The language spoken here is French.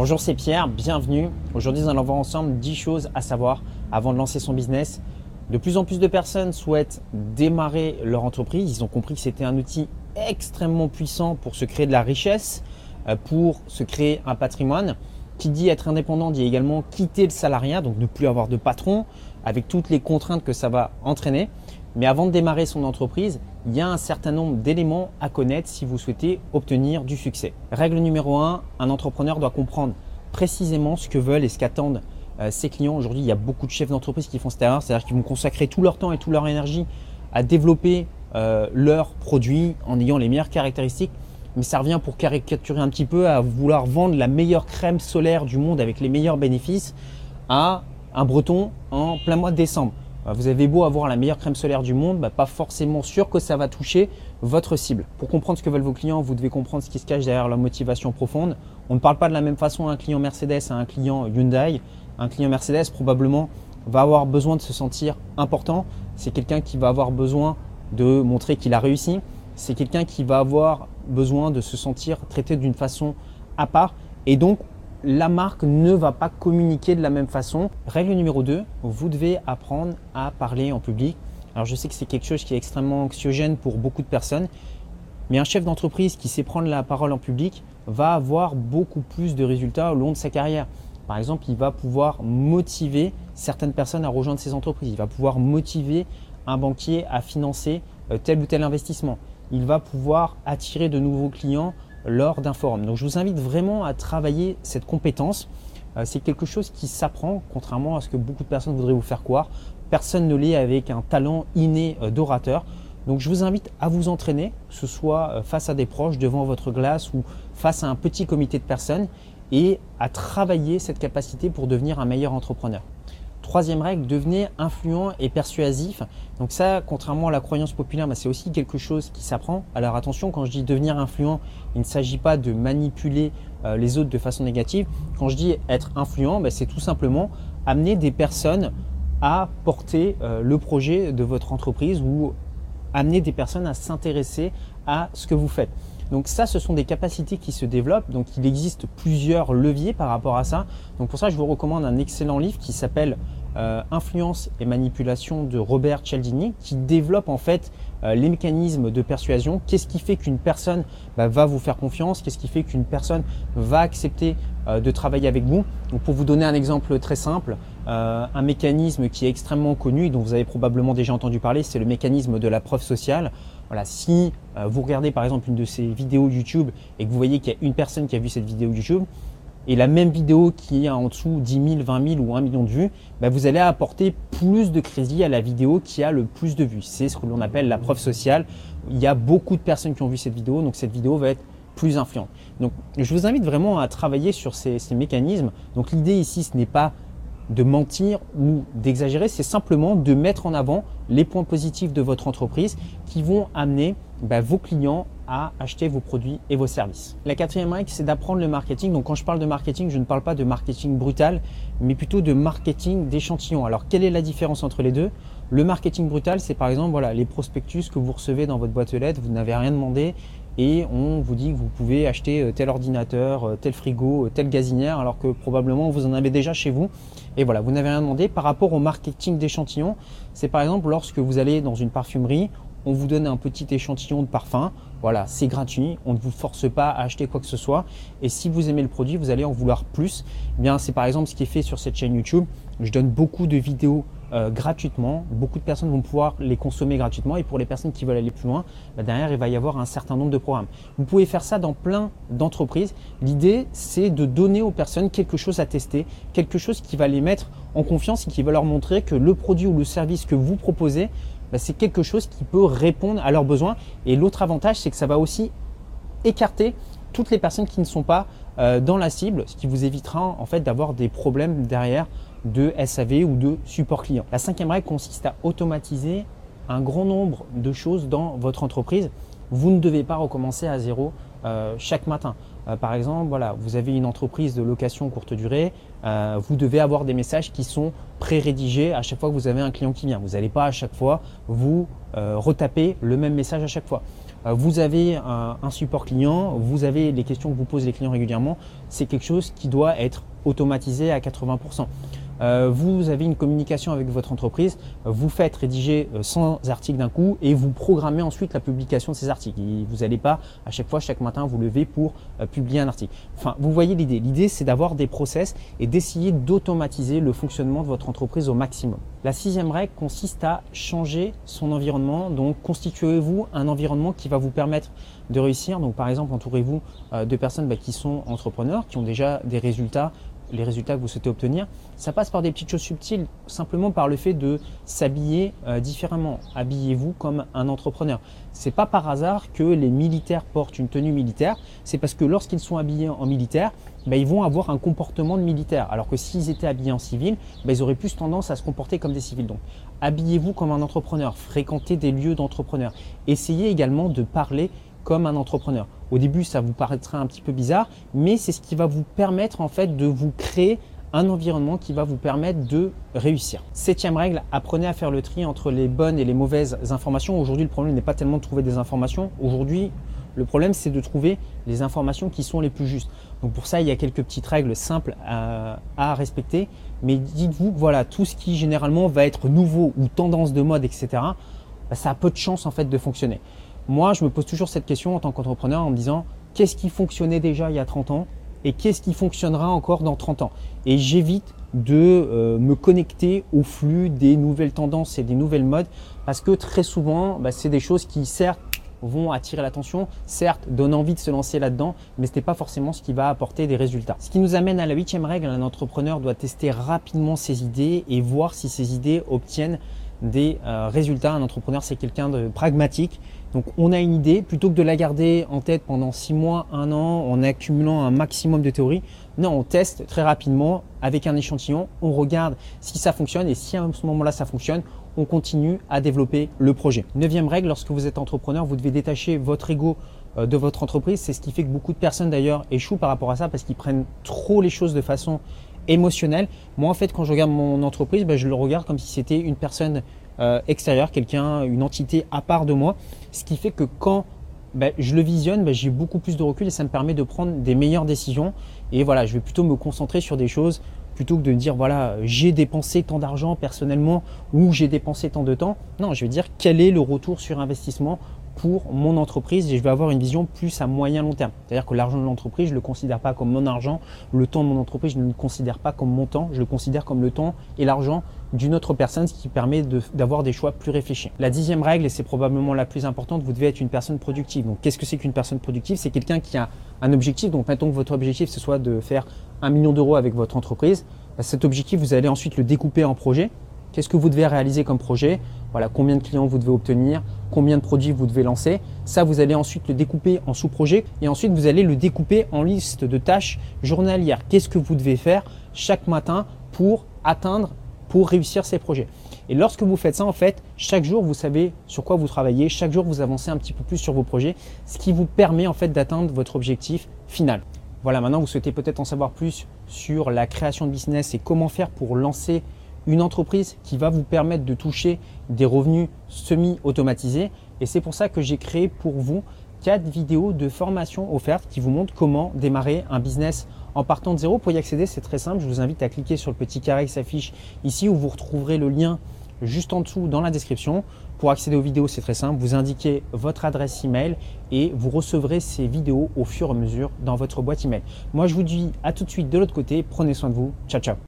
Bonjour, c'est Pierre, bienvenue. Aujourd'hui, nous allons voir ensemble 10 choses à savoir avant de lancer son business. De plus en plus de personnes souhaitent démarrer leur entreprise. Ils ont compris que c'était un outil extrêmement puissant pour se créer de la richesse, euh, pour se créer un patrimoine. Qui dit être indépendant dit également quitter le salariat, donc ne plus avoir de patron, avec toutes les contraintes que ça va entraîner. Mais avant de démarrer son entreprise, il y a un certain nombre d'éléments à connaître si vous souhaitez obtenir du succès. Règle numéro 1, un entrepreneur doit comprendre précisément ce que veulent et ce qu'attendent euh, ses clients. Aujourd'hui, il y a beaucoup de chefs d'entreprise qui font cette erreur, c'est-à-dire qu'ils vont consacrer tout leur temps et toute leur énergie à développer euh, leurs produits en ayant les meilleures caractéristiques. Mais ça revient pour caricaturer un petit peu à vouloir vendre la meilleure crème solaire du monde avec les meilleurs bénéfices à un breton en plein mois de décembre. Bah, vous avez beau avoir la meilleure crème solaire du monde, bah, pas forcément sûr que ça va toucher votre cible. Pour comprendre ce que veulent vos clients, vous devez comprendre ce qui se cache derrière leur motivation profonde. On ne parle pas de la même façon à un client Mercedes à un client Hyundai. Un client Mercedes probablement va avoir besoin de se sentir important. C'est quelqu'un qui va avoir besoin de montrer qu'il a réussi. C'est quelqu'un qui va avoir besoin de se sentir traité d'une façon à part. Et donc, la marque ne va pas communiquer de la même façon. Règle numéro 2, vous devez apprendre à parler en public. Alors je sais que c'est quelque chose qui est extrêmement anxiogène pour beaucoup de personnes, mais un chef d'entreprise qui sait prendre la parole en public va avoir beaucoup plus de résultats au long de sa carrière. Par exemple, il va pouvoir motiver certaines personnes à rejoindre ses entreprises. Il va pouvoir motiver un banquier à financer euh, tel ou tel investissement. Il va pouvoir attirer de nouveaux clients lors d'un forum. Donc je vous invite vraiment à travailler cette compétence. Euh, c'est quelque chose qui s'apprend, contrairement à ce que beaucoup de personnes voudraient vous faire croire. Personne ne l'est avec un talent inné euh, d'orateur. Donc je vous invite à vous entraîner, que ce soit euh, face à des proches, devant votre glace ou face à un petit comité de personnes, et à travailler cette capacité pour devenir un meilleur entrepreneur. Troisième règle, devenez influent et persuasif. Donc ça, contrairement à la croyance populaire, bah, c'est aussi quelque chose qui s'apprend. Alors attention, quand je dis devenir influent, il ne s'agit pas de manipuler euh, les autres de façon négative. Quand je dis être influent, bah, c'est tout simplement amener des personnes à porter euh, le projet de votre entreprise ou amener des personnes à s'intéresser à ce que vous faites. Donc ça, ce sont des capacités qui se développent. Donc il existe plusieurs leviers par rapport à ça. Donc pour ça, je vous recommande un excellent livre qui s'appelle euh, Influence et manipulation de Robert Cialdini qui développe en fait euh, les mécanismes de persuasion. Qu'est-ce qui fait qu'une personne bah, va vous faire confiance? Qu'est-ce qui fait qu'une personne va accepter euh, de travailler avec vous? Donc pour vous donner un exemple très simple, un mécanisme qui est extrêmement connu et dont vous avez probablement déjà entendu parler, c'est le mécanisme de la preuve sociale. Voilà, si vous regardez par exemple une de ces vidéos YouTube et que vous voyez qu'il y a une personne qui a vu cette vidéo YouTube, et la même vidéo qui a en dessous 10 000, 20 000 ou 1 million de vues, bah, vous allez apporter plus de crédit à la vidéo qui a le plus de vues. C'est ce que l'on appelle la preuve sociale. Il y a beaucoup de personnes qui ont vu cette vidéo, donc cette vidéo va être plus influente. Donc je vous invite vraiment à travailler sur ces, mécanismes. Donc l'idée ici, ce n'est pas de mentir ou d'exagérer, c'est simplement de mettre en avant les points positifs de votre entreprise qui vont amener bah, vos clients à acheter vos produits et vos services. La quatrième règle, c'est d'apprendre le marketing. Donc quand je parle de marketing, je ne parle pas de marketing brutal, mais plutôt de marketing d'échantillon. Alors quelle est la différence entre les deux? Le marketing brutal, c'est par exemple voilà, les prospectus que vous recevez dans votre boîte aux lettres, vous n'avez rien demandé et on vous dit que vous pouvez acheter euh, tel ordinateur, euh, tel frigo, euh, telle gazinière, alors que probablement vous en avez déjà chez vous. Et voilà, vous n'avez rien demandé. Par rapport au marketing d'échantillon, c'est par exemple lorsque vous allez dans une parfumerie, on vous donne un petit échantillon de parfum. Voilà, c'est gratuit, on ne vous force pas à acheter quoi que ce soit. Et si vous aimez le produit, vous allez en vouloir plus. Eh bien, c'est par exemple ce qui est fait sur cette chaîne YouTube. Je donne beaucoup de vidéos euh, gratuitement. Beaucoup de personnes vont pouvoir les consommer gratuitement. Et pour les personnes qui veulent aller plus loin, bah, derrière, il va y avoir un certain nombre de programmes. Vous pouvez faire ça dans plein d'entreprises. L'idée, c'est de donner aux personnes quelque chose à tester, quelque chose qui va les mettre en confiance et qui va leur montrer que le produit ou le service que vous proposez bah, c'est quelque chose qui peut répondre à leurs besoins. Et l'autre avantage, c'est que ça va aussi écarter toutes les personnes qui ne sont pas euh, dans la cible, ce qui vous évitera en fait d'avoir des problèmes derrière de SAV ou de support client. La cinquième règle consiste à automatiser un grand nombre de choses dans votre entreprise. Vous ne devez pas recommencer à zéro euh, chaque matin. Euh, par exemple, voilà, vous avez une entreprise de location courte durée, euh, vous devez avoir des messages qui sont pré-rédigés à chaque fois que vous avez un client qui vient. Vous n'allez pas à chaque fois vous retaper le même message à chaque fois. euh, vous avez un, support client, vous avez les questions que vous posent les clients régulièrement, c'est quelque chose qui doit être automatisé à 80%. Euh, vous avez une communication avec votre entreprise, vous faites rédiger 100 euh, articles d'un coup et vous programmez ensuite la publication de ces articles. vous n'allez pas à chaque fois, chaque matin, vous lever pour euh, publier un article. Enfin, vous voyez l'idée. L'idée, c'est d'avoir des process et d'essayer d'automatiser le fonctionnement de votre entreprise au maximum. La sixième règle consiste à changer son environnement. Donc, constituez-vous un environnement qui va vous permettre de réussir. Donc, par exemple, entourez-vous de personnes bah, qui sont entrepreneurs, qui ont déjà des résultats les résultats que vous souhaitez obtenir, ça passe par des petites choses subtiles, simplement par le fait de s'habiller euh, différemment. Habillez-vous comme un entrepreneur. C'est pas par hasard que les militaires portent une tenue militaire, c'est parce que lorsqu'ils sont habillés en militaire, ben, ils vont avoir un comportement de militaire. Alors que s'ils étaient habillés en civil, ben, ils auraient plus tendance à se comporter comme des civils. Donc, habillez-vous comme un entrepreneur, fréquentez des lieux d'entrepreneurs. Essayez également de parler comme un entrepreneur. Au début, ça vous paraîtra un petit peu bizarre, mais c'est ce qui va vous permettre en fait de vous créer un environnement qui va vous permettre de réussir. Septième règle, apprenez à faire le tri entre les bonnes et les mauvaises informations. Aujourd'hui, le problème n'est pas tellement de trouver des informations. Aujourd'hui, le problème, c'est de trouver les informations qui sont les plus justes. Donc pour ça, il y a quelques petites règles simples à, respecter. Mais dites-vous que voilà, tout ce qui généralement va être nouveau ou tendance de mode, etc., bah, ça a peu de chance en fait de fonctionner. Moi, je me pose toujours cette question en tant qu'entrepreneur en me disant qu'est-ce qui fonctionnait déjà il y a 30 ans et qu'est-ce qui fonctionnera encore dans 30 ans? Et j'évite de euh, me connecter au flux des nouvelles tendances et des nouvelles modes parce que très souvent, bah, c'est des choses qui certes vont attirer l'attention, certes donnent envie de se lancer là-dedans, mais ce n'est pas forcément ce qui va apporter des résultats. Ce qui nous amène à la huitième règle, un entrepreneur doit tester rapidement ses idées et voir si ses idées obtiennent des euh, résultats. Un entrepreneur, c'est quelqu'un de pragmatique. Donc on a une idée, plutôt que de la garder en tête pendant six mois, un an, en accumulant un maximum de théories, non, on teste très rapidement avec un échantillon, on regarde si ça fonctionne et si à ce moment-là ça fonctionne, on continue à développer le projet. Neuvième règle, lorsque vous êtes entrepreneur, vous devez détacher votre ego euh, de votre entreprise. C'est ce qui fait que beaucoup de personnes d'ailleurs échouent par rapport à ça parce qu'ils prennent trop les choses de façon émotionnelle. Moi en fait quand je regarde mon entreprise, ben, je le regarde comme si c'était une personne euh, extérieur, quelqu'un, une entité à part de moi. Ce qui fait que quand ben, je le visionne, ben, j'ai beaucoup plus de recul et ça me permet de prendre des meilleures décisions. Et voilà, je vais plutôt me concentrer sur des choses plutôt que de dire voilà, j'ai dépensé tant d'argent personnellement ou j'ai dépensé tant de temps. Non, je vais dire quel est le retour sur investissement pour mon entreprise et je vais avoir une vision plus à moyen long terme. C'est-à-dire que l'argent de l'entreprise, je ne le considère pas comme mon argent, le temps de mon entreprise, je ne le considère pas comme mon temps, je le considère comme le temps et l'argent d'une autre personne, ce qui permet d'avoir des choix plus réfléchis. La dixième règle, et c'est probablement la plus importante, vous devez être une personne productive. Donc qu'est-ce que c'est qu'une personne productive? C'est quelqu'un qui a un objectif. Donc mettons que votre objectif, ce soit de faire un million d'euros avec votre entreprise. Bah, cet objectif, vous allez ensuite le découper en projets. Qu'est-ce que vous devez réaliser comme projet? Voilà, combien de clients vous devez obtenir, combien de produits vous devez lancer. Ça, vous allez ensuite le découper en sous-projets et ensuite vous allez le découper en liste de tâches journalières. Qu'est-ce que vous devez faire chaque matin pour atteindre, pour réussir ces projets? Et lorsque vous faites ça, en fait, chaque jour, vous savez sur quoi vous travaillez, chaque jour, vous avancez un petit peu plus sur vos projets, ce qui vous permet en fait d'atteindre votre objectif final. Voilà, maintenant vous souhaitez peut-être en savoir plus sur la création de business et comment faire pour lancer une entreprise qui va vous permettre de toucher des revenus semi-automatisés. Et c'est pour ça que j'ai créé pour vous quatre vidéos de formation offertes qui vous montrent comment démarrer un business en partant de zéro. Pour y accéder, c'est très simple. Je vous invite à cliquer sur le petit carré qui s'affiche ici où vous retrouverez le lien juste en dessous dans la description. Pour accéder aux vidéos, c'est très simple. Vous indiquez votre adresse email et vous recevrez ces vidéos au fur et à mesure dans votre boîte email. Moi, je vous dis à tout de suite de l'autre côté. Prenez soin de vous. Ciao, ciao.